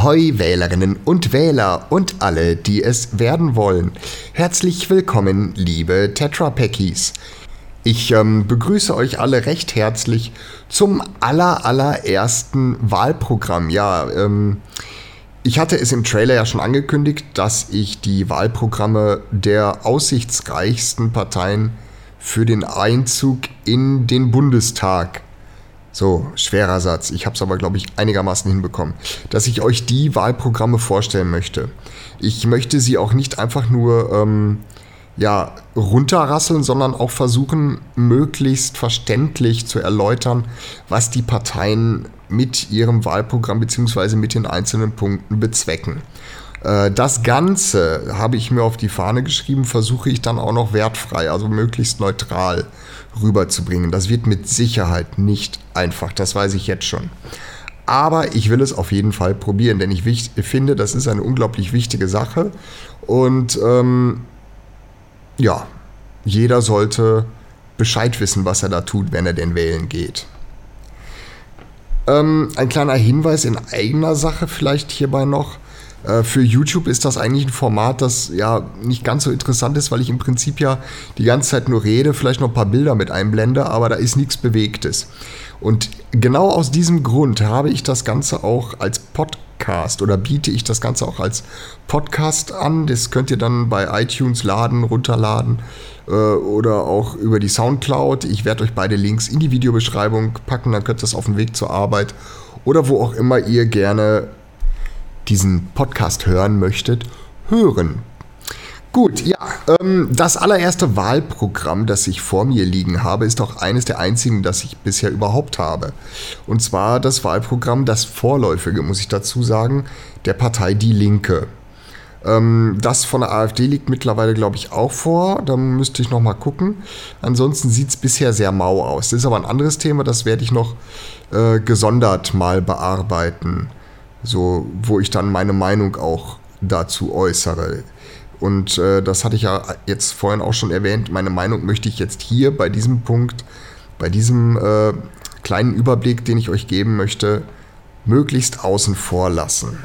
Ahoi Wählerinnen und Wähler und alle, die es werden wollen. Herzlich willkommen, liebe Tetrapackies. Ich ähm, begrüße euch alle recht herzlich zum aller, allerersten Wahlprogramm. Ja, ähm, ich hatte es im Trailer ja schon angekündigt, dass ich die Wahlprogramme der aussichtsreichsten Parteien für den Einzug in den Bundestag so, schwerer Satz. Ich habe es aber, glaube ich, einigermaßen hinbekommen. Dass ich euch die Wahlprogramme vorstellen möchte. Ich möchte sie auch nicht einfach nur ähm, ja, runterrasseln, sondern auch versuchen, möglichst verständlich zu erläutern, was die Parteien mit ihrem Wahlprogramm bzw. mit den einzelnen Punkten bezwecken. Äh, das Ganze habe ich mir auf die Fahne geschrieben, versuche ich dann auch noch wertfrei, also möglichst neutral rüberzubringen. Das wird mit Sicherheit nicht einfach, das weiß ich jetzt schon. Aber ich will es auf jeden Fall probieren, denn ich finde, das ist eine unglaublich wichtige Sache. Und ähm, ja, jeder sollte Bescheid wissen, was er da tut, wenn er denn wählen geht. Ähm, ein kleiner Hinweis in eigener Sache vielleicht hierbei noch. Äh, für YouTube ist das eigentlich ein Format, das ja nicht ganz so interessant ist, weil ich im Prinzip ja die ganze Zeit nur rede, vielleicht noch ein paar Bilder mit einblende, aber da ist nichts Bewegtes. Und genau aus diesem Grund habe ich das Ganze auch als Podcast oder biete ich das Ganze auch als Podcast an. Das könnt ihr dann bei iTunes laden, runterladen äh, oder auch über die Soundcloud. Ich werde euch beide Links in die Videobeschreibung packen, dann könnt ihr das auf dem Weg zur Arbeit oder wo auch immer ihr gerne diesen Podcast hören möchtet, hören. Gut, ja, ähm, das allererste Wahlprogramm, das ich vor mir liegen habe, ist auch eines der einzigen, das ich bisher überhaupt habe. Und zwar das Wahlprogramm, das vorläufige, muss ich dazu sagen, der Partei Die Linke. Ähm, das von der AfD liegt mittlerweile, glaube ich, auch vor. Da müsste ich noch mal gucken. Ansonsten sieht es bisher sehr mau aus. Das ist aber ein anderes Thema, das werde ich noch äh, gesondert mal bearbeiten so, wo ich dann meine Meinung auch dazu äußere. Und äh, das hatte ich ja jetzt vorhin auch schon erwähnt. Meine Meinung möchte ich jetzt hier bei diesem Punkt, bei diesem äh, kleinen Überblick, den ich euch geben möchte, möglichst außen vor lassen.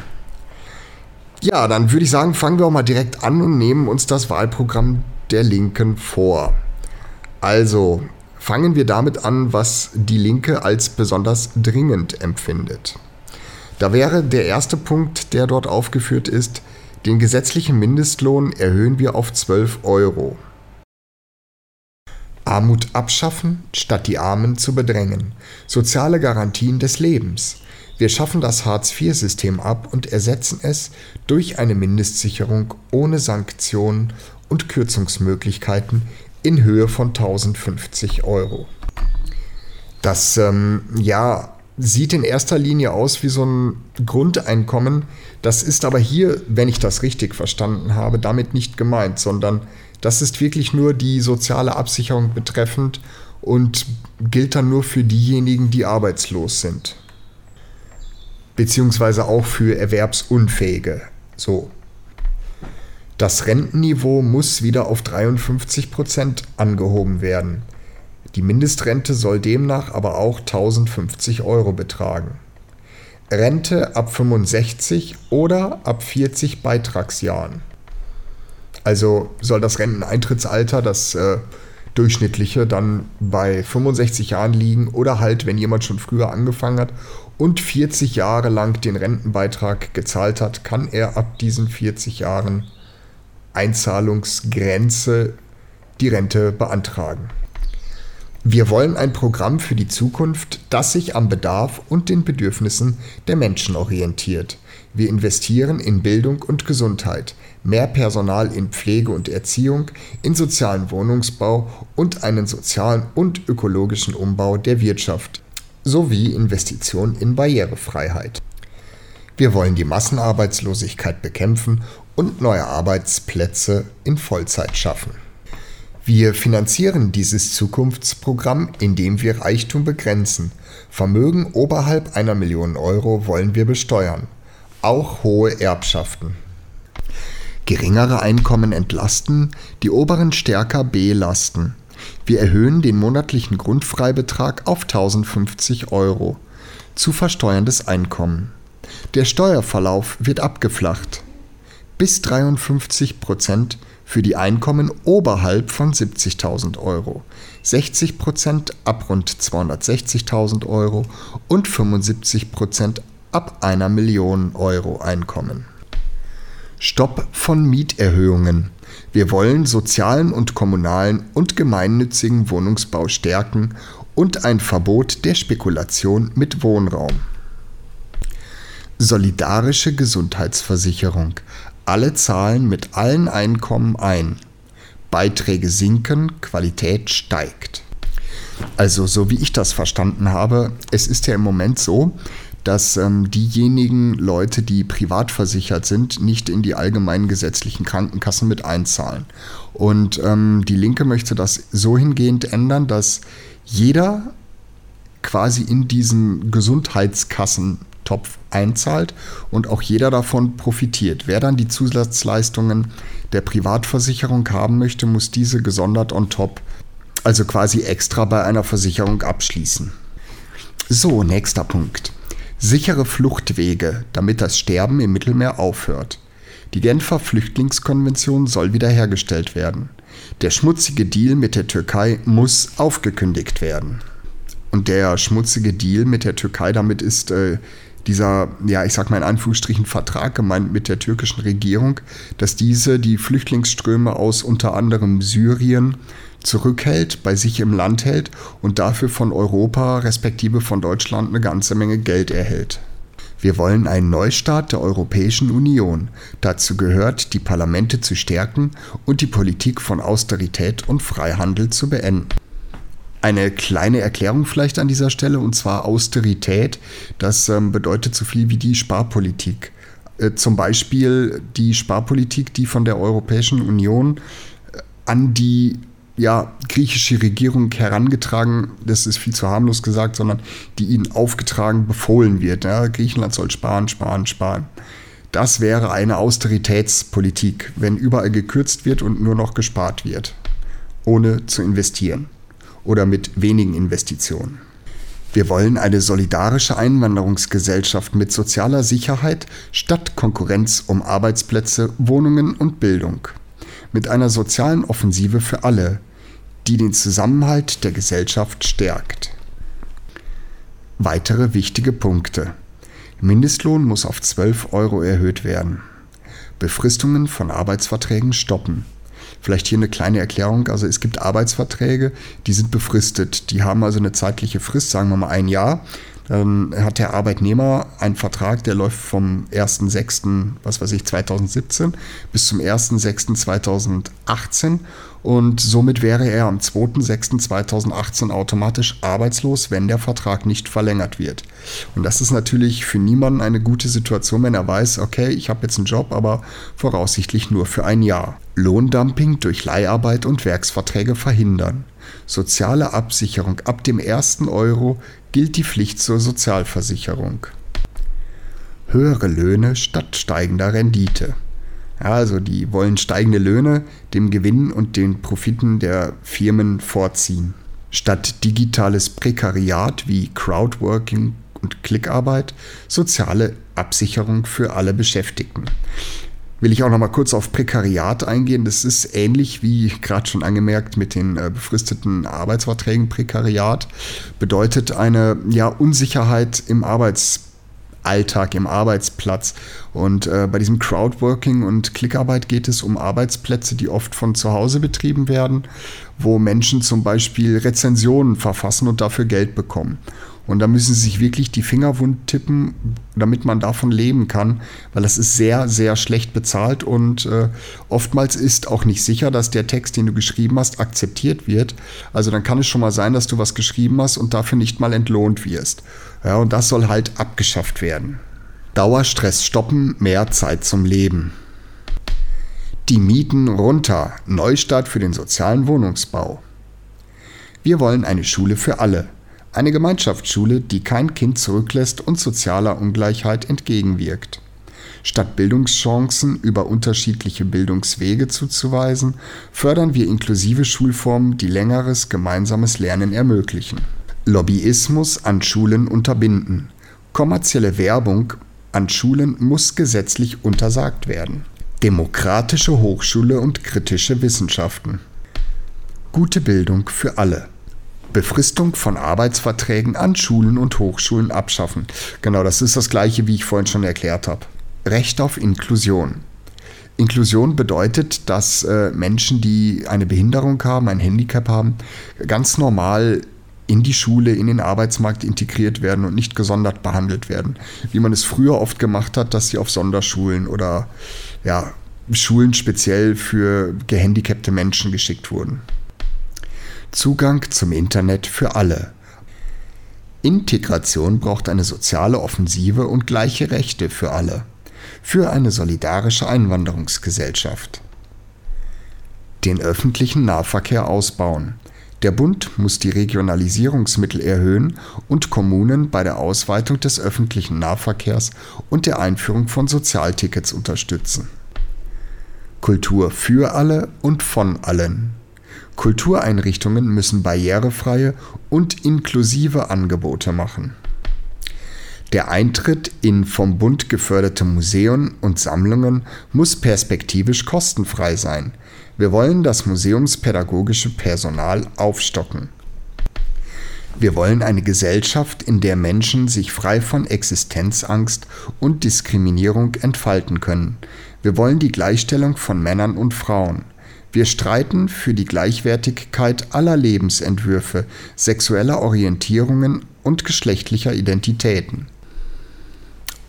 Ja, dann würde ich sagen, fangen wir auch mal direkt an und nehmen uns das Wahlprogramm der Linken vor. Also, fangen wir damit an, was die Linke als besonders dringend empfindet. Da wäre der erste Punkt, der dort aufgeführt ist, den gesetzlichen Mindestlohn erhöhen wir auf 12 Euro. Armut abschaffen, statt die Armen zu bedrängen. Soziale Garantien des Lebens. Wir schaffen das Hartz-IV-System ab und ersetzen es durch eine Mindestsicherung ohne Sanktionen und Kürzungsmöglichkeiten in Höhe von 1050 Euro. Das ähm, ja sieht in erster Linie aus wie so ein Grundeinkommen. Das ist aber hier, wenn ich das richtig verstanden habe, damit nicht gemeint, sondern das ist wirklich nur die soziale Absicherung betreffend und gilt dann nur für diejenigen, die arbeitslos sind. Beziehungsweise auch für Erwerbsunfähige. So. Das Rentenniveau muss wieder auf 53 Prozent angehoben werden. Die Mindestrente soll demnach aber auch 1050 Euro betragen. Rente ab 65 oder ab 40 Beitragsjahren. Also soll das Renteneintrittsalter, das äh, durchschnittliche, dann bei 65 Jahren liegen oder halt, wenn jemand schon früher angefangen hat und 40 Jahre lang den Rentenbeitrag gezahlt hat, kann er ab diesen 40 Jahren Einzahlungsgrenze die Rente beantragen. Wir wollen ein Programm für die Zukunft, das sich am Bedarf und den Bedürfnissen der Menschen orientiert. Wir investieren in Bildung und Gesundheit, mehr Personal in Pflege und Erziehung, in sozialen Wohnungsbau und einen sozialen und ökologischen Umbau der Wirtschaft sowie Investitionen in Barrierefreiheit. Wir wollen die Massenarbeitslosigkeit bekämpfen und neue Arbeitsplätze in Vollzeit schaffen. Wir finanzieren dieses Zukunftsprogramm, indem wir Reichtum begrenzen. Vermögen oberhalb einer Million Euro wollen wir besteuern. Auch hohe Erbschaften. Geringere Einkommen entlasten, die oberen stärker belasten. Wir erhöhen den monatlichen Grundfreibetrag auf 1050 Euro. Zu versteuerndes Einkommen. Der Steuerverlauf wird abgeflacht. Bis 53 Prozent für die Einkommen oberhalb von 70.000 Euro, 60 Prozent ab rund 260.000 Euro und 75 Prozent ab einer Million Euro Einkommen. Stopp von Mieterhöhungen. Wir wollen sozialen und kommunalen und gemeinnützigen Wohnungsbau stärken und ein Verbot der Spekulation mit Wohnraum. Solidarische Gesundheitsversicherung. Alle zahlen mit allen Einkommen ein. Beiträge sinken, Qualität steigt. Also so wie ich das verstanden habe, es ist ja im Moment so, dass ähm, diejenigen Leute, die privat versichert sind, nicht in die allgemeinen gesetzlichen Krankenkassen mit einzahlen. Und ähm, die Linke möchte das so hingehend ändern, dass jeder quasi in diesen Gesundheitskassentopf einzahlt und auch jeder davon profitiert. Wer dann die Zusatzleistungen der Privatversicherung haben möchte, muss diese gesondert on top, also quasi extra bei einer Versicherung abschließen. So, nächster Punkt. Sichere Fluchtwege, damit das Sterben im Mittelmeer aufhört. Die Genfer Flüchtlingskonvention soll wiederhergestellt werden. Der schmutzige Deal mit der Türkei muss aufgekündigt werden. Und der schmutzige Deal mit der Türkei, damit ist äh, dieser, ja, ich sag mal in Anführungsstrichen Vertrag gemeint mit der türkischen Regierung, dass diese die Flüchtlingsströme aus unter anderem Syrien zurückhält, bei sich im Land hält und dafür von Europa respektive von Deutschland eine ganze Menge Geld erhält. Wir wollen einen Neustart der Europäischen Union. Dazu gehört, die Parlamente zu stärken und die Politik von Austerität und Freihandel zu beenden. Eine kleine Erklärung vielleicht an dieser Stelle, und zwar Austerität. Das ähm, bedeutet so viel wie die Sparpolitik. Äh, zum Beispiel die Sparpolitik, die von der Europäischen Union äh, an die ja, griechische Regierung herangetragen, das ist viel zu harmlos gesagt, sondern die ihnen aufgetragen, befohlen wird. Ja, Griechenland soll sparen, sparen, sparen. Das wäre eine Austeritätspolitik, wenn überall gekürzt wird und nur noch gespart wird, ohne zu investieren oder mit wenigen Investitionen. Wir wollen eine solidarische Einwanderungsgesellschaft mit sozialer Sicherheit statt Konkurrenz um Arbeitsplätze, Wohnungen und Bildung mit einer sozialen Offensive für alle, die den Zusammenhalt der Gesellschaft stärkt. Weitere wichtige Punkte. Mindestlohn muss auf 12 Euro erhöht werden. Befristungen von Arbeitsverträgen stoppen. Vielleicht hier eine kleine Erklärung. Also es gibt Arbeitsverträge, die sind befristet. Die haben also eine zeitliche Frist, sagen wir mal ein Jahr. Dann hat der Arbeitnehmer einen Vertrag, der läuft vom 1.6., was weiß ich, 2017 bis zum 1.6.2018 und somit wäre er am 2.6.2018 automatisch arbeitslos, wenn der Vertrag nicht verlängert wird. Und das ist natürlich für niemanden eine gute Situation, wenn er weiß, okay, ich habe jetzt einen Job, aber voraussichtlich nur für ein Jahr. Lohndumping durch Leiharbeit und Werksverträge verhindern. Soziale Absicherung ab dem ersten Euro gilt die Pflicht zur Sozialversicherung. Höhere Löhne statt steigender Rendite. Ja, also die wollen steigende Löhne dem Gewinn und den Profiten der Firmen vorziehen. Statt digitales Prekariat wie Crowdworking und Klickarbeit soziale Absicherung für alle Beschäftigten will ich auch noch mal kurz auf Prekariat eingehen. Das ist ähnlich wie gerade schon angemerkt mit den äh, befristeten Arbeitsverträgen. Prekariat bedeutet eine ja, Unsicherheit im Arbeitsalltag, im Arbeitsplatz. Und äh, bei diesem Crowdworking und Klickarbeit geht es um Arbeitsplätze, die oft von zu Hause betrieben werden, wo Menschen zum Beispiel Rezensionen verfassen und dafür Geld bekommen. Und da müssen sie sich wirklich die Finger wund tippen, damit man davon leben kann, weil das ist sehr, sehr schlecht bezahlt und äh, oftmals ist auch nicht sicher, dass der Text, den du geschrieben hast, akzeptiert wird. Also dann kann es schon mal sein, dass du was geschrieben hast und dafür nicht mal entlohnt wirst. Ja, und das soll halt abgeschafft werden. Dauerstress stoppen, mehr Zeit zum Leben. Die Mieten runter, Neustart für den sozialen Wohnungsbau. Wir wollen eine Schule für alle. Eine Gemeinschaftsschule, die kein Kind zurücklässt und sozialer Ungleichheit entgegenwirkt. Statt Bildungschancen über unterschiedliche Bildungswege zuzuweisen, fördern wir inklusive Schulformen, die längeres gemeinsames Lernen ermöglichen. Lobbyismus an Schulen unterbinden. Kommerzielle Werbung an Schulen muss gesetzlich untersagt werden. Demokratische Hochschule und kritische Wissenschaften. Gute Bildung für alle. Befristung von Arbeitsverträgen an Schulen und Hochschulen abschaffen. Genau, das ist das gleiche, wie ich vorhin schon erklärt habe. Recht auf Inklusion. Inklusion bedeutet, dass äh, Menschen, die eine Behinderung haben, ein Handicap haben, ganz normal in die Schule, in den Arbeitsmarkt integriert werden und nicht gesondert behandelt werden. Wie man es früher oft gemacht hat, dass sie auf Sonderschulen oder ja, Schulen speziell für gehandicapte Menschen geschickt wurden. Zugang zum Internet für alle. Integration braucht eine soziale Offensive und gleiche Rechte für alle. Für eine solidarische Einwanderungsgesellschaft. Den öffentlichen Nahverkehr ausbauen. Der Bund muss die Regionalisierungsmittel erhöhen und Kommunen bei der Ausweitung des öffentlichen Nahverkehrs und der Einführung von Sozialtickets unterstützen. Kultur für alle und von allen. Kultureinrichtungen müssen barrierefreie und inklusive Angebote machen. Der Eintritt in vom Bund geförderte Museen und Sammlungen muss perspektivisch kostenfrei sein. Wir wollen das museumspädagogische Personal aufstocken. Wir wollen eine Gesellschaft, in der Menschen sich frei von Existenzangst und Diskriminierung entfalten können. Wir wollen die Gleichstellung von Männern und Frauen. Wir streiten für die Gleichwertigkeit aller Lebensentwürfe, sexueller Orientierungen und geschlechtlicher Identitäten.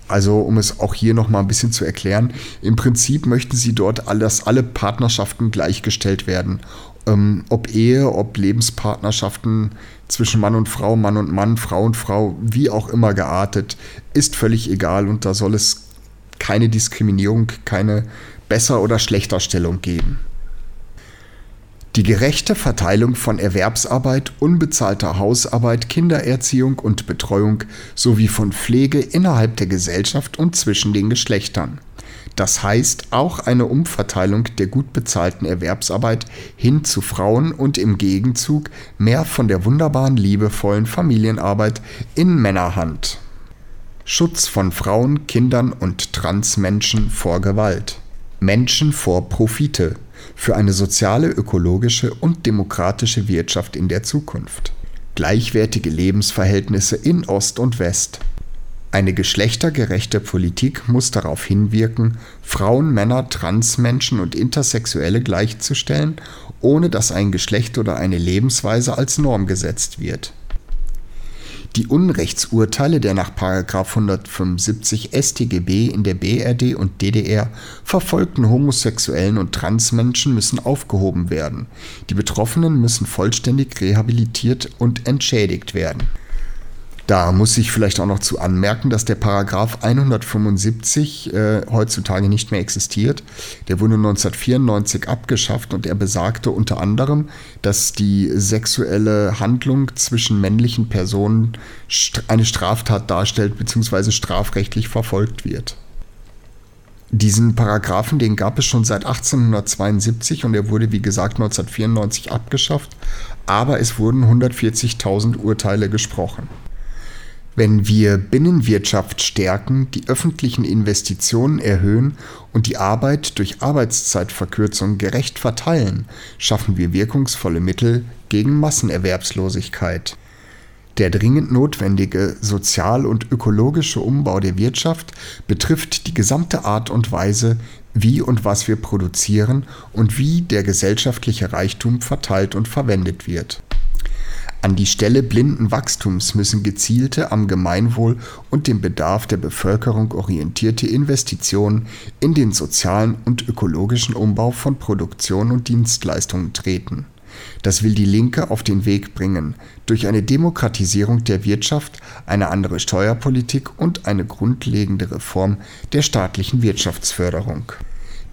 Also, um es auch hier nochmal ein bisschen zu erklären, im Prinzip möchten sie dort, dass alle Partnerschaften gleichgestellt werden. Ähm, ob Ehe, ob Lebenspartnerschaften zwischen Mann und Frau, Mann und Mann, Frau und Frau, wie auch immer geartet, ist völlig egal und da soll es keine Diskriminierung, keine Besser- oder Schlechterstellung geben. Die gerechte Verteilung von Erwerbsarbeit, unbezahlter Hausarbeit, Kindererziehung und Betreuung sowie von Pflege innerhalb der Gesellschaft und zwischen den Geschlechtern. Das heißt auch eine Umverteilung der gut bezahlten Erwerbsarbeit hin zu Frauen und im Gegenzug mehr von der wunderbaren liebevollen Familienarbeit in Männerhand. Schutz von Frauen, Kindern und Transmenschen vor Gewalt. Menschen vor Profite für eine soziale, ökologische und demokratische Wirtschaft in der Zukunft. Gleichwertige Lebensverhältnisse in Ost und West. Eine geschlechtergerechte Politik muss darauf hinwirken, Frauen, Männer, Transmenschen und Intersexuelle gleichzustellen, ohne dass ein Geschlecht oder eine Lebensweise als Norm gesetzt wird. Die Unrechtsurteile der nach 175 StGB in der BRD und DDR verfolgten Homosexuellen und Transmenschen müssen aufgehoben werden. Die Betroffenen müssen vollständig rehabilitiert und entschädigt werden da muss ich vielleicht auch noch zu anmerken, dass der Paragraph 175 äh, heutzutage nicht mehr existiert. Der wurde 1994 abgeschafft und er besagte unter anderem, dass die sexuelle Handlung zwischen männlichen Personen eine Straftat darstellt bzw. strafrechtlich verfolgt wird. Diesen Paragraphen, den gab es schon seit 1872 und er wurde wie gesagt 1994 abgeschafft, aber es wurden 140.000 Urteile gesprochen. Wenn wir Binnenwirtschaft stärken, die öffentlichen Investitionen erhöhen und die Arbeit durch Arbeitszeitverkürzung gerecht verteilen, schaffen wir wirkungsvolle Mittel gegen Massenerwerbslosigkeit. Der dringend notwendige sozial- und ökologische Umbau der Wirtschaft betrifft die gesamte Art und Weise, wie und was wir produzieren und wie der gesellschaftliche Reichtum verteilt und verwendet wird an die Stelle blinden Wachstums müssen gezielte, am Gemeinwohl und dem Bedarf der Bevölkerung orientierte Investitionen in den sozialen und ökologischen Umbau von Produktion und Dienstleistungen treten. Das will die Linke auf den Weg bringen, durch eine Demokratisierung der Wirtschaft, eine andere Steuerpolitik und eine grundlegende Reform der staatlichen Wirtschaftsförderung.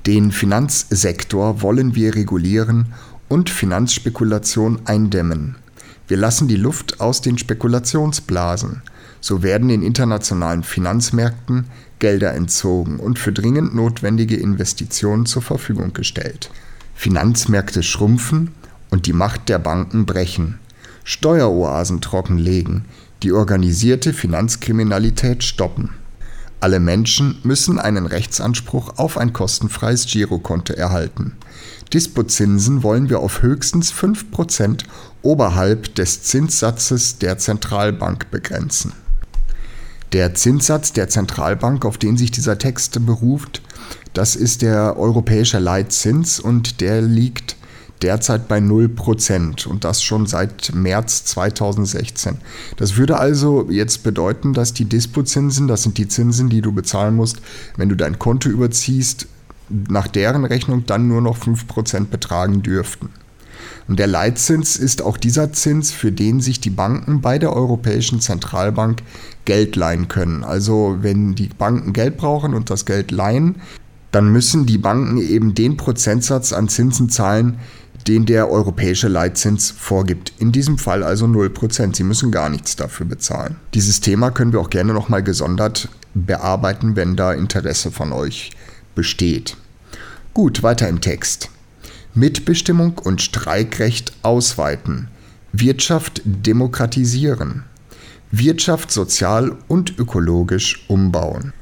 Den Finanzsektor wollen wir regulieren und Finanzspekulation eindämmen. Wir lassen die Luft aus den Spekulationsblasen. So werden den internationalen Finanzmärkten Gelder entzogen und für dringend notwendige Investitionen zur Verfügung gestellt. Finanzmärkte schrumpfen und die Macht der Banken brechen. Steueroasen trockenlegen, die organisierte Finanzkriminalität stoppen. Alle Menschen müssen einen Rechtsanspruch auf ein kostenfreies Girokonto erhalten. Dispozinsen wollen wir auf höchstens 5% oberhalb des Zinssatzes der Zentralbank begrenzen. Der Zinssatz der Zentralbank, auf den sich dieser Text beruft, das ist der europäische Leitzins und der liegt derzeit bei 0% und das schon seit März 2016. Das würde also jetzt bedeuten, dass die Dispozinsen, das sind die Zinsen, die du bezahlen musst, wenn du dein Konto überziehst, nach deren Rechnung dann nur noch 5% betragen dürften. Und der Leitzins ist auch dieser Zins, für den sich die Banken bei der Europäischen Zentralbank Geld leihen können. Also wenn die Banken Geld brauchen und das Geld leihen, dann müssen die Banken eben den Prozentsatz an Zinsen zahlen, den der europäische Leitzins vorgibt. In diesem Fall also 0%. Sie müssen gar nichts dafür bezahlen. Dieses Thema können wir auch gerne nochmal gesondert bearbeiten, wenn da Interesse von euch besteht. Gut, weiter im Text. Mitbestimmung und Streikrecht ausweiten. Wirtschaft demokratisieren. Wirtschaft sozial und ökologisch umbauen.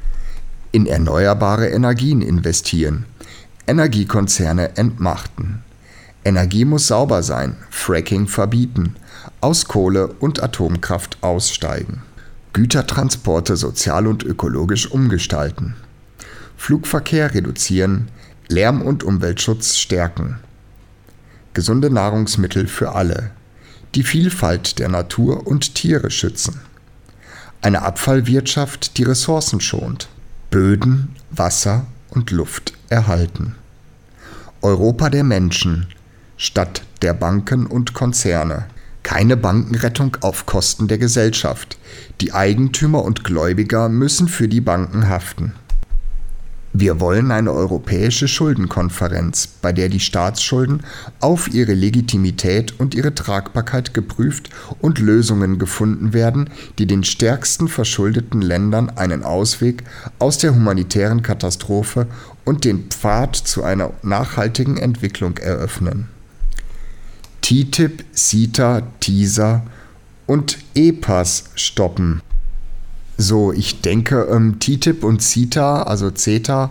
In erneuerbare Energien investieren. Energiekonzerne entmachten. Energie muss sauber sein, Fracking verbieten, aus Kohle und Atomkraft aussteigen, Gütertransporte sozial und ökologisch umgestalten, Flugverkehr reduzieren, Lärm- und Umweltschutz stärken, gesunde Nahrungsmittel für alle, die Vielfalt der Natur und Tiere schützen, eine Abfallwirtschaft, die Ressourcen schont, Böden, Wasser und Luft erhalten. Europa der Menschen – statt der Banken und Konzerne. Keine Bankenrettung auf Kosten der Gesellschaft. Die Eigentümer und Gläubiger müssen für die Banken haften. Wir wollen eine europäische Schuldenkonferenz, bei der die Staatsschulden auf ihre Legitimität und ihre Tragbarkeit geprüft und Lösungen gefunden werden, die den stärksten verschuldeten Ländern einen Ausweg aus der humanitären Katastrophe und den Pfad zu einer nachhaltigen Entwicklung eröffnen. TTIP, CETA, TISA und EPAS stoppen. So, ich denke, ähm, TTIP und CETA, also CETA,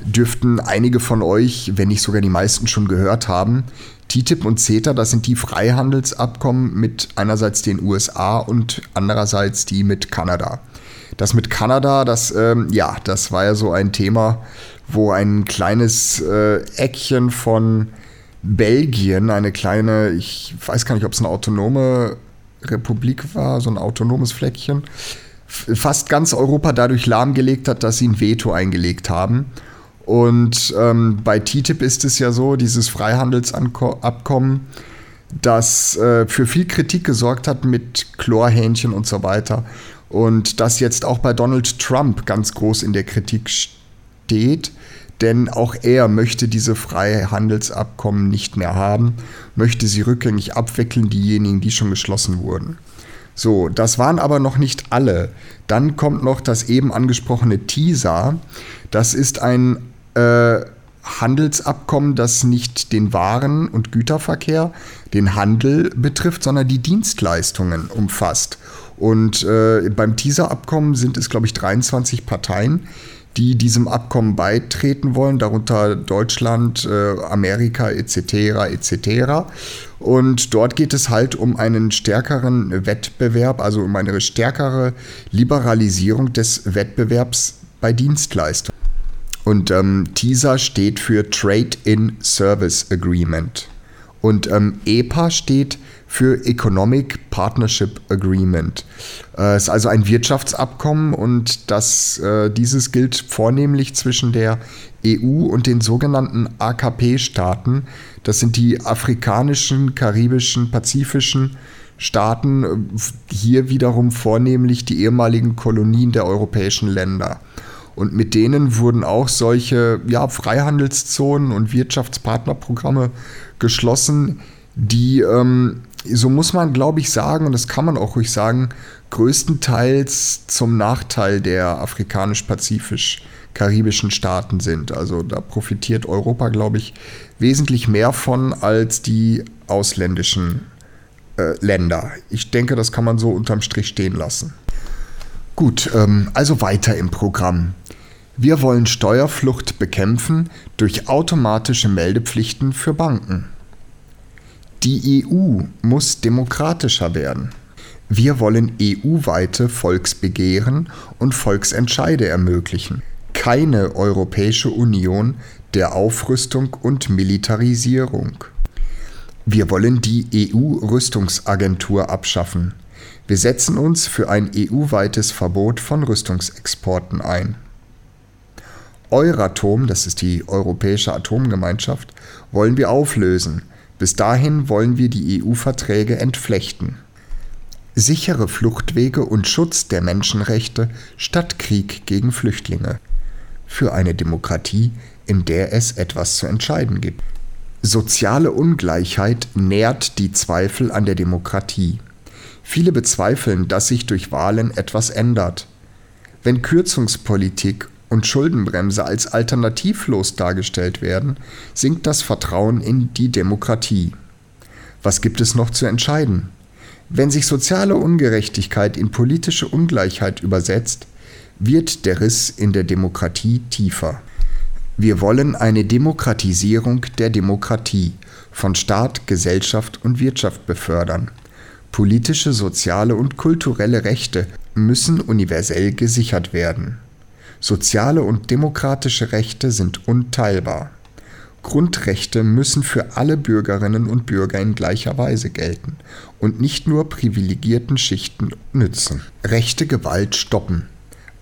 dürften einige von euch, wenn nicht sogar die meisten, schon gehört haben. TTIP und CETA, das sind die Freihandelsabkommen mit einerseits den USA und andererseits die mit Kanada. Das mit Kanada, das, ähm, ja, das war ja so ein Thema, wo ein kleines äh, Eckchen von Belgien, eine kleine, ich weiß gar nicht, ob es eine autonome Republik war, so ein autonomes Fleckchen, fast ganz Europa dadurch lahmgelegt hat, dass sie ein Veto eingelegt haben. Und ähm, bei TTIP ist es ja so, dieses Freihandelsabkommen, das äh, für viel Kritik gesorgt hat mit Chlorhähnchen und so weiter. Und das jetzt auch bei Donald Trump ganz groß in der Kritik steht denn auch er möchte diese Freihandelsabkommen nicht mehr haben, möchte sie rückgängig abwickeln, diejenigen, die schon geschlossen wurden. So, das waren aber noch nicht alle. Dann kommt noch das eben angesprochene TISA. Das ist ein äh, Handelsabkommen, das nicht den Waren- und Güterverkehr, den Handel betrifft, sondern die Dienstleistungen umfasst. Und äh, beim TISA-Abkommen sind es, glaube ich, 23 Parteien, die diesem Abkommen beitreten wollen, darunter Deutschland, äh, Amerika etc. etc. Und dort geht es halt um einen stärkeren Wettbewerb, also um eine stärkere Liberalisierung des Wettbewerbs bei Dienstleistungen. Und ähm, TISA steht für Trade in Service Agreement. Und ähm, EPA steht für Economic Partnership Agreement. Es ist also ein Wirtschaftsabkommen und das, äh, dieses gilt vornehmlich zwischen der EU und den sogenannten AKP-Staaten. Das sind die afrikanischen, karibischen, pazifischen Staaten, hier wiederum vornehmlich die ehemaligen Kolonien der europäischen Länder. Und mit denen wurden auch solche ja, Freihandelszonen und Wirtschaftspartnerprogramme geschlossen, die ähm, so muss man, glaube ich, sagen, und das kann man auch ruhig sagen, größtenteils zum Nachteil der afrikanisch-pazifisch-karibischen Staaten sind. Also da profitiert Europa, glaube ich, wesentlich mehr von als die ausländischen äh, Länder. Ich denke, das kann man so unterm Strich stehen lassen. Gut, ähm, also weiter im Programm. Wir wollen Steuerflucht bekämpfen durch automatische Meldepflichten für Banken. Die EU muss demokratischer werden. Wir wollen EU-weite Volksbegehren und Volksentscheide ermöglichen. Keine Europäische Union der Aufrüstung und Militarisierung. Wir wollen die EU-Rüstungsagentur abschaffen. Wir setzen uns für ein EU-weites Verbot von Rüstungsexporten ein. Euratom, das ist die Europäische Atomgemeinschaft, wollen wir auflösen. Bis dahin wollen wir die EU-Verträge entflechten. Sichere Fluchtwege und Schutz der Menschenrechte statt Krieg gegen Flüchtlinge. Für eine Demokratie, in der es etwas zu entscheiden gibt. Soziale Ungleichheit nährt die Zweifel an der Demokratie. Viele bezweifeln, dass sich durch Wahlen etwas ändert. Wenn Kürzungspolitik und Schuldenbremse als alternativlos dargestellt werden, sinkt das Vertrauen in die Demokratie. Was gibt es noch zu entscheiden? Wenn sich soziale Ungerechtigkeit in politische Ungleichheit übersetzt, wird der Riss in der Demokratie tiefer. Wir wollen eine Demokratisierung der Demokratie von Staat, Gesellschaft und Wirtschaft befördern. Politische, soziale und kulturelle Rechte müssen universell gesichert werden. Soziale und demokratische Rechte sind unteilbar. Grundrechte müssen für alle Bürgerinnen und Bürger in gleicher Weise gelten und nicht nur privilegierten Schichten nützen. Rechte Gewalt stoppen.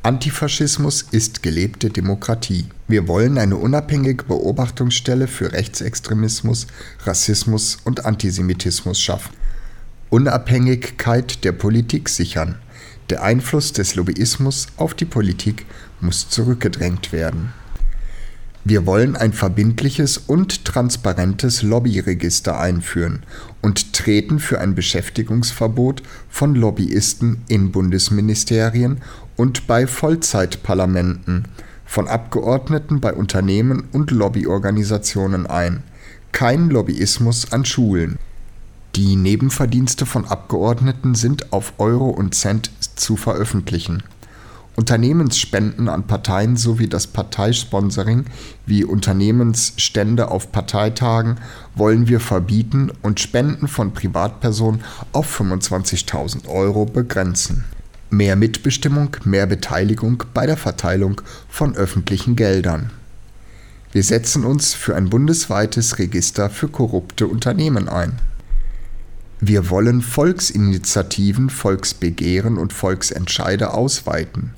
Antifaschismus ist gelebte Demokratie. Wir wollen eine unabhängige Beobachtungsstelle für Rechtsextremismus, Rassismus und Antisemitismus schaffen. Unabhängigkeit der Politik sichern. Der Einfluss des Lobbyismus auf die Politik muss zurückgedrängt werden. Wir wollen ein verbindliches und transparentes Lobbyregister einführen und treten für ein Beschäftigungsverbot von Lobbyisten in Bundesministerien und bei Vollzeitparlamenten, von Abgeordneten bei Unternehmen und Lobbyorganisationen ein. Kein Lobbyismus an Schulen. Die Nebenverdienste von Abgeordneten sind auf Euro und Cent zu veröffentlichen. Unternehmensspenden an Parteien sowie das Parteisponsoring wie Unternehmensstände auf Parteitagen wollen wir verbieten und Spenden von Privatpersonen auf 25.000 Euro begrenzen. Mehr Mitbestimmung, mehr Beteiligung bei der Verteilung von öffentlichen Geldern. Wir setzen uns für ein bundesweites Register für korrupte Unternehmen ein. Wir wollen Volksinitiativen, Volksbegehren und Volksentscheide ausweiten.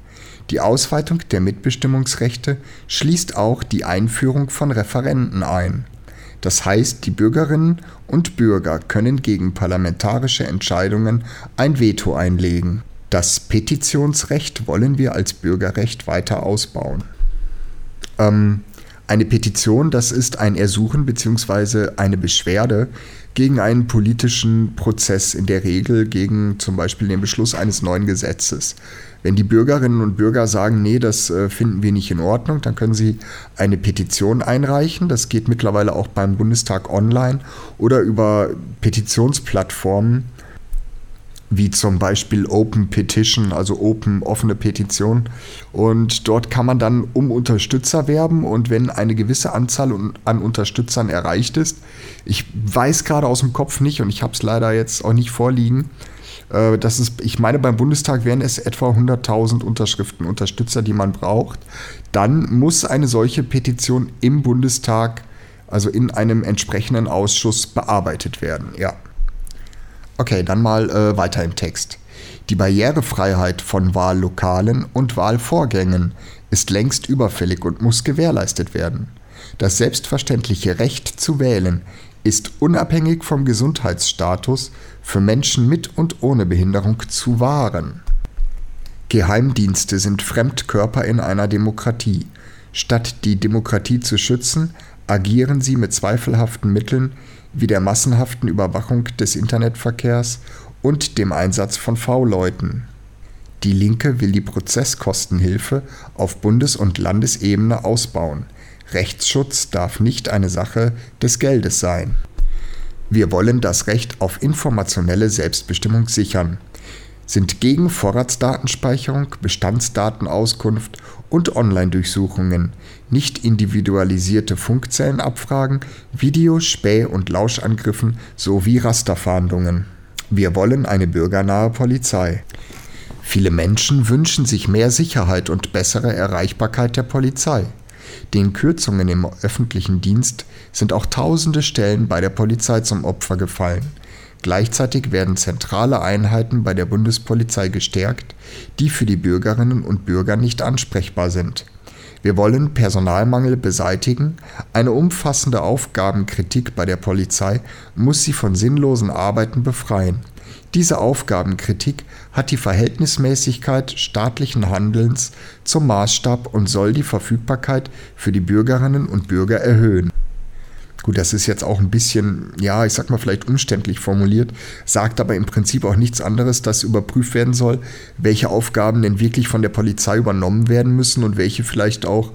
Die Ausweitung der Mitbestimmungsrechte schließt auch die Einführung von Referenden ein. Das heißt, die Bürgerinnen und Bürger können gegen parlamentarische Entscheidungen ein Veto einlegen. Das Petitionsrecht wollen wir als Bürgerrecht weiter ausbauen. Ähm, eine Petition, das ist ein Ersuchen bzw. eine Beschwerde gegen einen politischen Prozess, in der Regel gegen zum Beispiel den Beschluss eines neuen Gesetzes. Wenn die Bürgerinnen und Bürger sagen, nee, das äh, finden wir nicht in Ordnung, dann können sie eine Petition einreichen. Das geht mittlerweile auch beim Bundestag online oder über Petitionsplattformen wie zum Beispiel Open Petition, also Open offene Petition. Und dort kann man dann um Unterstützer werben und wenn eine gewisse Anzahl an Unterstützern erreicht ist, ich weiß gerade aus dem Kopf nicht und ich habe es leider jetzt auch nicht vorliegen, äh, das ist, ich meine, beim Bundestag wären es etwa 100.000 Unterschriften, Unterstützer, die man braucht. Dann muss eine solche Petition im Bundestag, also in einem entsprechenden Ausschuss, bearbeitet werden. Ja. Okay, dann mal äh, weiter im Text. Die Barrierefreiheit von Wahllokalen und Wahlvorgängen ist längst überfällig und muss gewährleistet werden. Das selbstverständliche Recht zu wählen ist unabhängig vom Gesundheitsstatus für Menschen mit und ohne Behinderung zu wahren. Geheimdienste sind Fremdkörper in einer Demokratie. Statt die Demokratie zu schützen, agieren sie mit zweifelhaften Mitteln wie der massenhaften Überwachung des Internetverkehrs und dem Einsatz von V-Leuten. Die Linke will die Prozesskostenhilfe auf Bundes- und Landesebene ausbauen. Rechtsschutz darf nicht eine Sache des Geldes sein. Wir wollen das Recht auf informationelle Selbstbestimmung sichern. Sind gegen Vorratsdatenspeicherung, Bestandsdatenauskunft und Online-Durchsuchungen, nicht individualisierte Funkzellenabfragen, Video-, Späh- und Lauschangriffen sowie Rasterfahndungen. Wir wollen eine bürgernahe Polizei. Viele Menschen wünschen sich mehr Sicherheit und bessere Erreichbarkeit der Polizei. Den Kürzungen im öffentlichen Dienst sind auch tausende Stellen bei der Polizei zum Opfer gefallen. Gleichzeitig werden zentrale Einheiten bei der Bundespolizei gestärkt, die für die Bürgerinnen und Bürger nicht ansprechbar sind. Wir wollen Personalmangel beseitigen, eine umfassende Aufgabenkritik bei der Polizei muss sie von sinnlosen Arbeiten befreien. Diese Aufgabenkritik hat die Verhältnismäßigkeit staatlichen Handelns zum Maßstab und soll die Verfügbarkeit für die Bürgerinnen und Bürger erhöhen. Gut, das ist jetzt auch ein bisschen, ja, ich sag mal vielleicht umständlich formuliert, sagt aber im Prinzip auch nichts anderes, dass überprüft werden soll, welche Aufgaben denn wirklich von der Polizei übernommen werden müssen und welche vielleicht auch,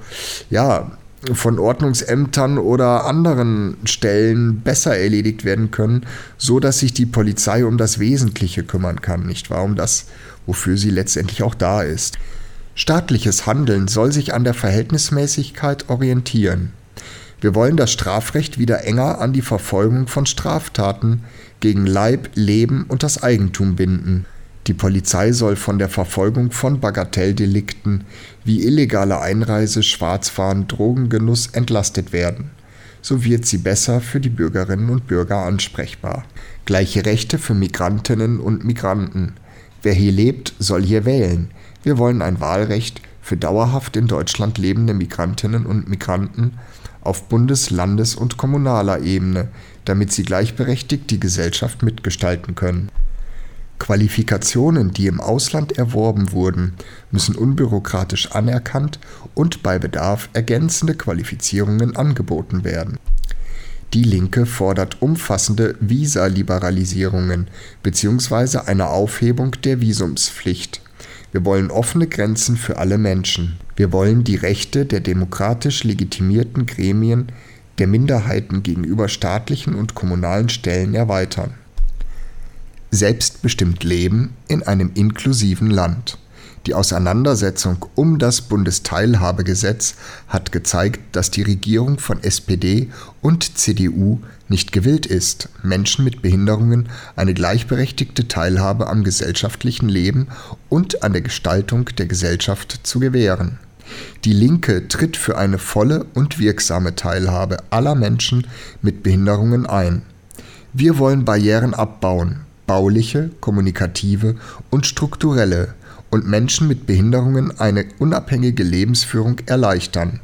ja, von Ordnungsämtern oder anderen Stellen besser erledigt werden können, so dass sich die Polizei um das Wesentliche kümmern kann, nicht wahr? Um das, wofür sie letztendlich auch da ist. Staatliches Handeln soll sich an der Verhältnismäßigkeit orientieren. Wir wollen das Strafrecht wieder enger an die Verfolgung von Straftaten gegen Leib, Leben und das Eigentum binden. Die Polizei soll von der Verfolgung von Bagatelldelikten wie illegale Einreise, Schwarzfahren, Drogengenuss entlastet werden. So wird sie besser für die Bürgerinnen und Bürger ansprechbar. Gleiche Rechte für Migrantinnen und Migranten. Wer hier lebt, soll hier wählen. Wir wollen ein Wahlrecht für dauerhaft in Deutschland lebende Migrantinnen und Migranten auf Bundes-, Landes- und kommunaler Ebene, damit sie gleichberechtigt die Gesellschaft mitgestalten können. Qualifikationen, die im Ausland erworben wurden, müssen unbürokratisch anerkannt und bei Bedarf ergänzende Qualifizierungen angeboten werden. Die Linke fordert umfassende Visaliberalisierungen bzw. eine Aufhebung der Visumspflicht. Wir wollen offene Grenzen für alle Menschen. Wir wollen die Rechte der demokratisch legitimierten Gremien der Minderheiten gegenüber staatlichen und kommunalen Stellen erweitern. Selbstbestimmt leben in einem inklusiven Land. Die Auseinandersetzung um das Bundesteilhabegesetz hat gezeigt, dass die Regierung von SPD und CDU nicht gewillt ist, Menschen mit Behinderungen eine gleichberechtigte Teilhabe am gesellschaftlichen Leben und an der Gestaltung der Gesellschaft zu gewähren. Die Linke tritt für eine volle und wirksame Teilhabe aller Menschen mit Behinderungen ein. Wir wollen Barrieren abbauen, bauliche, kommunikative und strukturelle, und Menschen mit Behinderungen eine unabhängige Lebensführung erleichtern.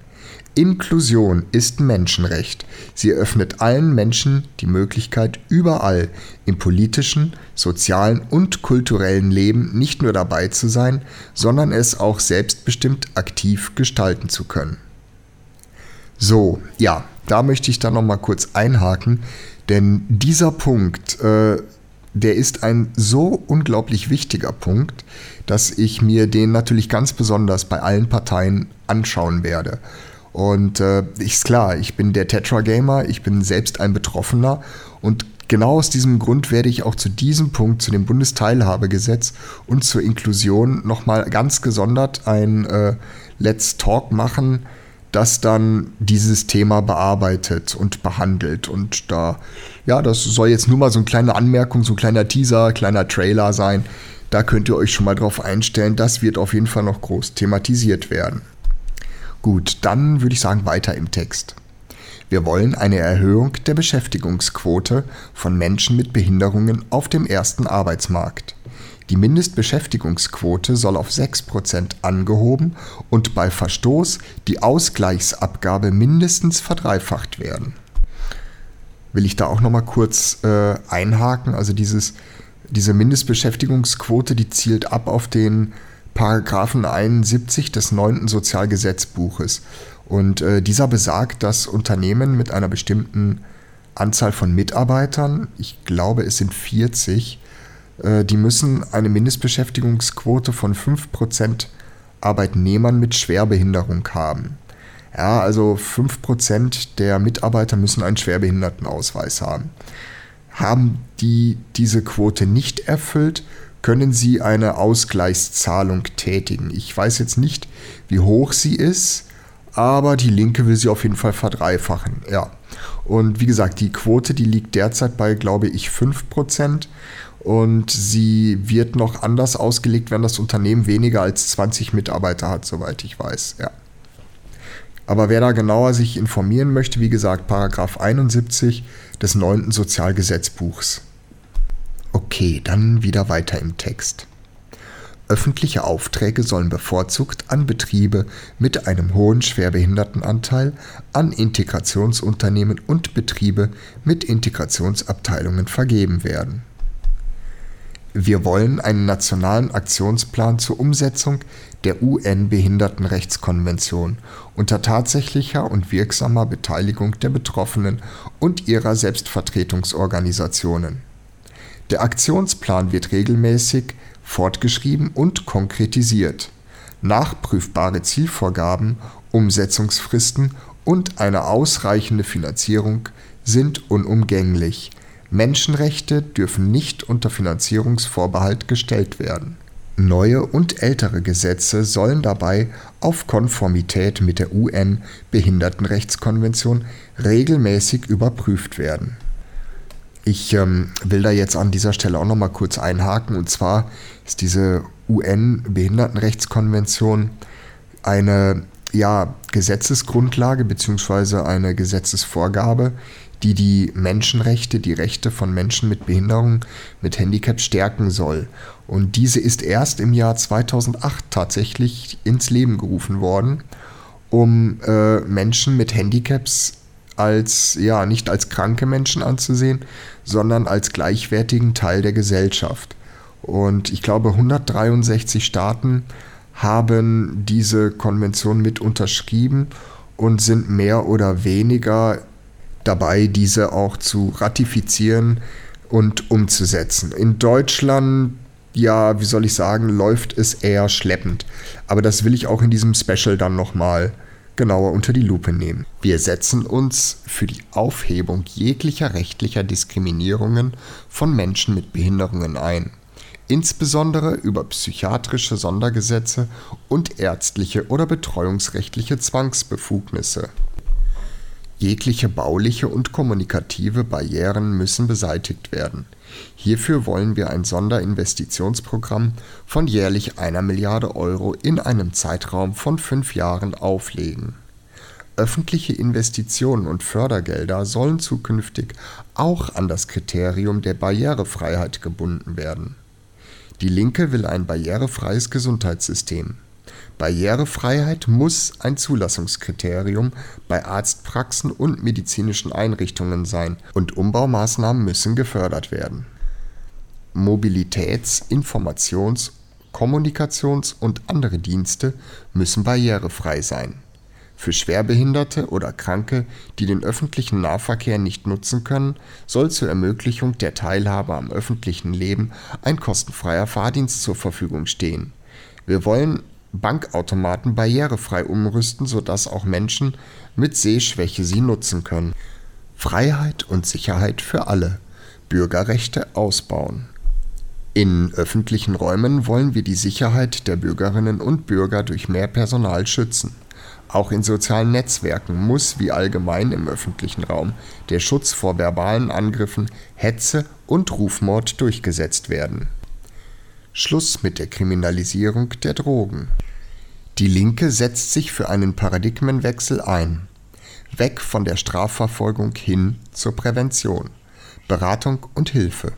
Inklusion ist Menschenrecht. Sie eröffnet allen Menschen die Möglichkeit, überall im politischen, sozialen und kulturellen Leben nicht nur dabei zu sein, sondern es auch selbstbestimmt aktiv gestalten zu können. So, ja, da möchte ich dann noch mal kurz einhaken, denn dieser Punkt, äh, der ist ein so unglaublich wichtiger Punkt, dass ich mir den natürlich ganz besonders bei allen Parteien anschauen werde. Und äh, ist klar, ich bin der Tetra-Gamer, ich bin selbst ein Betroffener und genau aus diesem Grund werde ich auch zu diesem Punkt, zu dem Bundesteilhabegesetz und zur Inklusion nochmal ganz gesondert ein äh, Let's Talk machen, das dann dieses Thema bearbeitet und behandelt. Und da, ja, das soll jetzt nur mal so eine kleine Anmerkung, so ein kleiner Teaser, kleiner Trailer sein. Da könnt ihr euch schon mal drauf einstellen. Das wird auf jeden Fall noch groß thematisiert werden. Gut, dann würde ich sagen weiter im Text. Wir wollen eine Erhöhung der Beschäftigungsquote von Menschen mit Behinderungen auf dem ersten Arbeitsmarkt. Die Mindestbeschäftigungsquote soll auf 6% angehoben und bei Verstoß die Ausgleichsabgabe mindestens verdreifacht werden. Will ich da auch noch mal kurz äh, einhaken, also dieses, diese Mindestbeschäftigungsquote, die zielt ab auf den Paragraphen 71 des 9. Sozialgesetzbuches. Und äh, dieser besagt, dass Unternehmen mit einer bestimmten Anzahl von Mitarbeitern, ich glaube es sind 40, äh, die müssen eine Mindestbeschäftigungsquote von 5% Arbeitnehmern mit Schwerbehinderung haben. Ja, also 5% der Mitarbeiter müssen einen Schwerbehindertenausweis haben. Haben die diese Quote nicht erfüllt, können Sie eine Ausgleichszahlung tätigen. Ich weiß jetzt nicht, wie hoch sie ist, aber die Linke will sie auf jeden Fall verdreifachen. Ja. Und wie gesagt, die Quote, die liegt derzeit bei, glaube ich, 5%. Und sie wird noch anders ausgelegt, wenn das Unternehmen weniger als 20 Mitarbeiter hat, soweit ich weiß. Ja. Aber wer da genauer sich informieren möchte, wie gesagt, Paragraph 71 des 9. Sozialgesetzbuchs. Okay, dann wieder weiter im Text. Öffentliche Aufträge sollen bevorzugt an Betriebe mit einem hohen Schwerbehindertenanteil, an Integrationsunternehmen und Betriebe mit Integrationsabteilungen vergeben werden. Wir wollen einen nationalen Aktionsplan zur Umsetzung der UN-Behindertenrechtskonvention unter tatsächlicher und wirksamer Beteiligung der Betroffenen und ihrer Selbstvertretungsorganisationen. Der Aktionsplan wird regelmäßig fortgeschrieben und konkretisiert. Nachprüfbare Zielvorgaben, Umsetzungsfristen und eine ausreichende Finanzierung sind unumgänglich. Menschenrechte dürfen nicht unter Finanzierungsvorbehalt gestellt werden. Neue und ältere Gesetze sollen dabei auf Konformität mit der UN-Behindertenrechtskonvention regelmäßig überprüft werden ich ähm, will da jetzt an dieser Stelle auch noch mal kurz einhaken. Und zwar ist diese UN-Behindertenrechtskonvention eine ja, Gesetzesgrundlage bzw. eine Gesetzesvorgabe, die die Menschenrechte, die Rechte von Menschen mit Behinderung, mit Handicap stärken soll. Und diese ist erst im Jahr 2008 tatsächlich ins Leben gerufen worden, um äh, Menschen mit Handicaps als, ja, nicht als kranke Menschen anzusehen, sondern als gleichwertigen Teil der Gesellschaft. Und ich glaube, 163 Staaten haben diese Konvention mit unterschrieben und sind mehr oder weniger dabei, diese auch zu ratifizieren und umzusetzen. In Deutschland, ja, wie soll ich sagen, läuft es eher schleppend. Aber das will ich auch in diesem Special dann nochmal genauer unter die Lupe nehmen. Wir setzen uns für die Aufhebung jeglicher rechtlicher Diskriminierungen von Menschen mit Behinderungen ein, insbesondere über psychiatrische Sondergesetze und ärztliche oder betreuungsrechtliche Zwangsbefugnisse. Jegliche bauliche und kommunikative Barrieren müssen beseitigt werden Hierfür wollen wir ein Sonderinvestitionsprogramm von jährlich einer Milliarde Euro in einem Zeitraum von fünf Jahren auflegen. Öffentliche Investitionen und Fördergelder sollen zukünftig auch an das Kriterium der Barrierefreiheit gebunden werden. Die Linke will ein barrierefreies Gesundheitssystem. Barrierefreiheit muss ein Zulassungskriterium bei Arztpraxen und medizinischen Einrichtungen sein und Umbaumaßnahmen müssen gefördert werden Mobilitäts -, Informations -, Kommunikations - und andere Dienste müssen barrierefrei sein. Für Schwerbehinderte oder Kranke, die den öffentlichen Nahverkehr nicht nutzen können, soll zur Ermöglichung der Teilhabe am öffentlichen Leben ein kostenfreier Fahrdienst zur Verfügung stehen. Wir wollen Bankautomaten barrierefrei umrüsten, sodass auch Menschen mit Sehschwäche sie nutzen können. Freiheit und Sicherheit für alle. Bürgerrechte ausbauen in öffentlichen Räumen wollen wir die Sicherheit der Bürgerinnen und Bürger durch mehr Personal schützen. Auch in sozialen Netzwerken muss, wie allgemein im öffentlichen Raum, der Schutz vor verbalen Angriffen, Hetze und Rufmord durchgesetzt werden. Schluss mit der Kriminalisierung der Drogen. Die Linke setzt sich für einen Paradigmenwechsel ein. Weg von der Strafverfolgung hin zur Prävention, Beratung und Hilfe.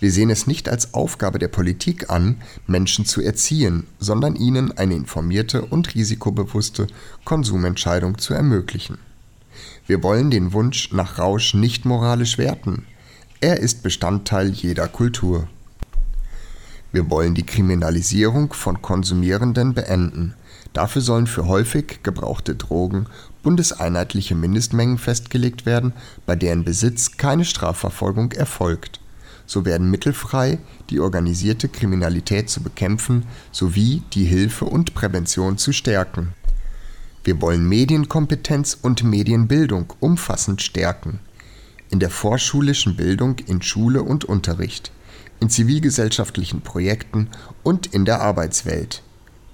Wir sehen es nicht als Aufgabe der Politik an, Menschen zu erziehen, sondern ihnen eine informierte und risikobewusste Konsumentscheidung zu ermöglichen. Wir wollen den Wunsch nach Rausch nicht moralisch werten. Er ist Bestandteil jeder Kultur. Wir wollen die Kriminalisierung von Konsumierenden beenden. Dafür sollen für häufig gebrauchte Drogen bundeseinheitliche Mindestmengen festgelegt werden, bei deren Besitz keine Strafverfolgung erfolgt so werden Mittel frei, die organisierte Kriminalität zu bekämpfen sowie die Hilfe und Prävention zu stärken. Wir wollen Medienkompetenz und Medienbildung umfassend stärken. In der vorschulischen Bildung in Schule und Unterricht, in zivilgesellschaftlichen Projekten und in der Arbeitswelt.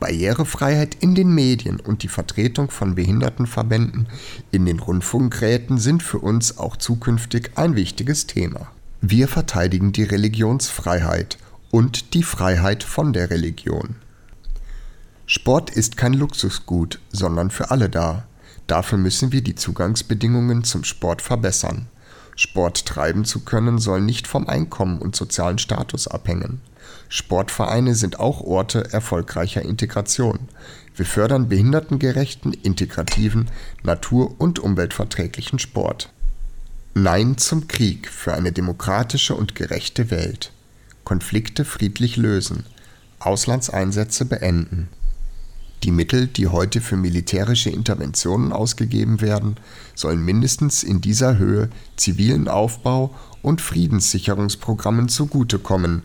Barrierefreiheit in den Medien und die Vertretung von Behindertenverbänden in den Rundfunkräten sind für uns auch zukünftig ein wichtiges Thema. Wir verteidigen die Religionsfreiheit und die Freiheit von der Religion. Sport ist kein Luxusgut, sondern für alle da. Dafür müssen wir die Zugangsbedingungen zum Sport verbessern. Sport treiben zu können soll nicht vom Einkommen und sozialen Status abhängen. Sportvereine sind auch Orte erfolgreicher Integration. Wir fördern behindertengerechten, integrativen, natur- und umweltverträglichen Sport. Nein zum Krieg für eine demokratische und gerechte Welt. Konflikte friedlich lösen. Auslandseinsätze beenden. Die Mittel, die heute für militärische Interventionen ausgegeben werden, sollen mindestens in dieser Höhe zivilen Aufbau und Friedenssicherungsprogrammen zugutekommen.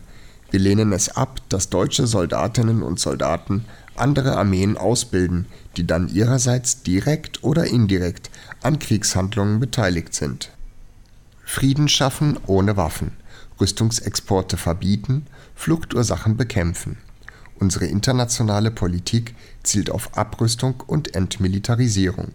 Wir lehnen es ab, dass deutsche Soldatinnen und Soldaten andere Armeen ausbilden, die dann ihrerseits direkt oder indirekt an Kriegshandlungen beteiligt sind. Frieden schaffen ohne Waffen, Rüstungsexporte verbieten, Fluchtursachen bekämpfen Unsere internationale Politik zielt auf Abrüstung und Entmilitarisierung.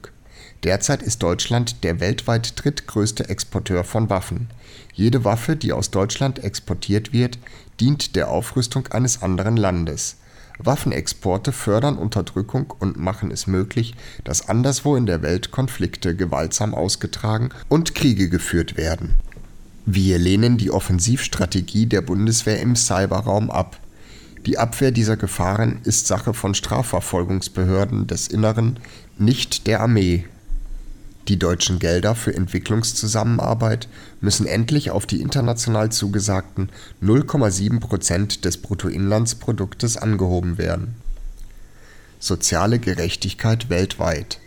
Derzeit ist Deutschland der weltweit drittgrößte Exporteur von Waffen. Jede Waffe, die aus Deutschland exportiert wird, dient der Aufrüstung eines anderen Landes. Waffenexporte fördern Unterdrückung und machen es möglich, dass anderswo in der Welt Konflikte gewaltsam ausgetragen und Kriege geführt werden. Wir lehnen die Offensivstrategie der Bundeswehr im Cyberraum ab die Abwehr dieser Gefahren ist Sache von Strafverfolgungsbehörden des Inneren, nicht der Armee. Die deutschen Gelder für Entwicklungszusammenarbeit müssen endlich auf die international zugesagten 0,7 Prozent des Bruttoinlandsproduktes angehoben werden. Soziale Gerechtigkeit weltweit.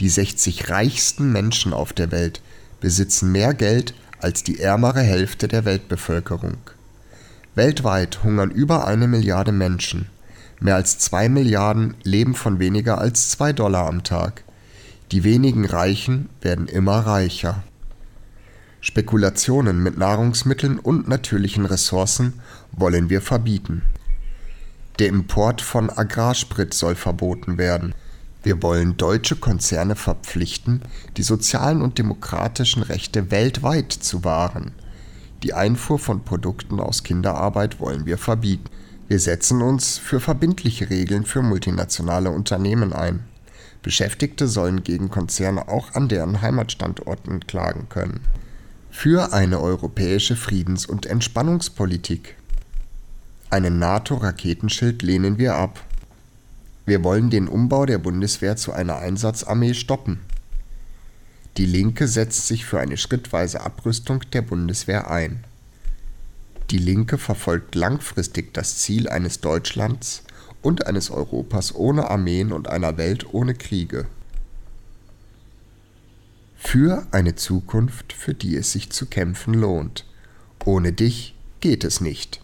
Die 60 reichsten Menschen auf der Welt besitzen mehr Geld als die ärmere Hälfte der Weltbevölkerung Weltweit hungern über eine Milliarde Menschen, mehr als zwei Milliarden leben von weniger als zwei Dollar am Tag. Die wenigen Reichen werden immer reicher. Spekulationen mit Nahrungsmitteln und natürlichen Ressourcen wollen wir verbieten. Der Import von Agrarsprit soll verboten werden. Wir wollen deutsche Konzerne verpflichten, die sozialen und demokratischen Rechte weltweit zu wahren die Einfuhr von Produkten aus Kinderarbeit wollen wir verbieten. Wir setzen uns für verbindliche Regeln für multinationale Unternehmen ein. Beschäftigte sollen gegen Konzerne auch an deren Heimatstandorten klagen können. Für eine europäische Friedens- und Entspannungspolitik. Einen NATO-Raketenschild lehnen wir ab. Wir wollen den Umbau der Bundeswehr zu einer Einsatzarmee stoppen. Die Linke setzt sich für eine schrittweise Abrüstung der Bundeswehr ein. Die Linke verfolgt langfristig das Ziel eines Deutschlands und eines Europas ohne Armeen und einer Welt ohne Kriege. Für eine Zukunft, für die es sich zu kämpfen lohnt. Ohne dich geht es nicht.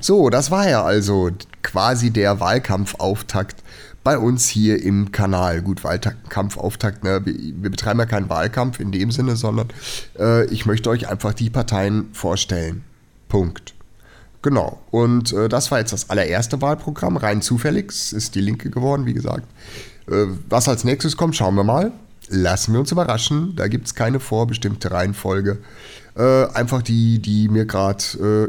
So, das war ja also quasi der Wahlkampfauftakt bei uns hier im Kanal. Gut, Wahlkampfauftakt, ne? wir betreiben ja keinen Wahlkampf in dem Sinne, sondern äh, ich möchte euch einfach die Parteien vorstellen. Punkt. Genau. Und äh, das war jetzt das allererste Wahlprogramm. Rein zufällig es ist die Linke geworden, wie gesagt. Äh, was als nächstes kommt, schauen wir mal. Lassen wir uns überraschen. Da gibt es keine vorbestimmte Reihenfolge. Äh, einfach die, die mir gerade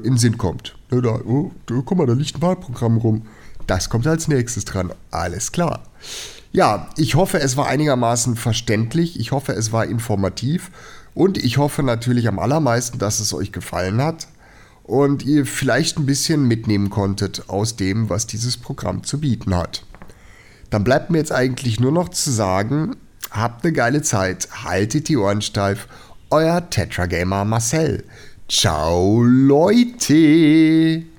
äh, in Sinn kommt. Ne, da, oh, da, guck mal, da liegt ein Wahlprogramm rum. Das kommt als nächstes dran. Alles klar. Ja, ich hoffe, es war einigermaßen verständlich. Ich hoffe, es war informativ. Und ich hoffe natürlich am allermeisten, dass es euch gefallen hat und ihr vielleicht ein bisschen mitnehmen konntet aus dem, was dieses Programm zu bieten hat. Dann bleibt mir jetzt eigentlich nur noch zu sagen, habt eine geile Zeit, haltet die Ohren steif. Euer Tetragamer Marcel. Ciao Leute!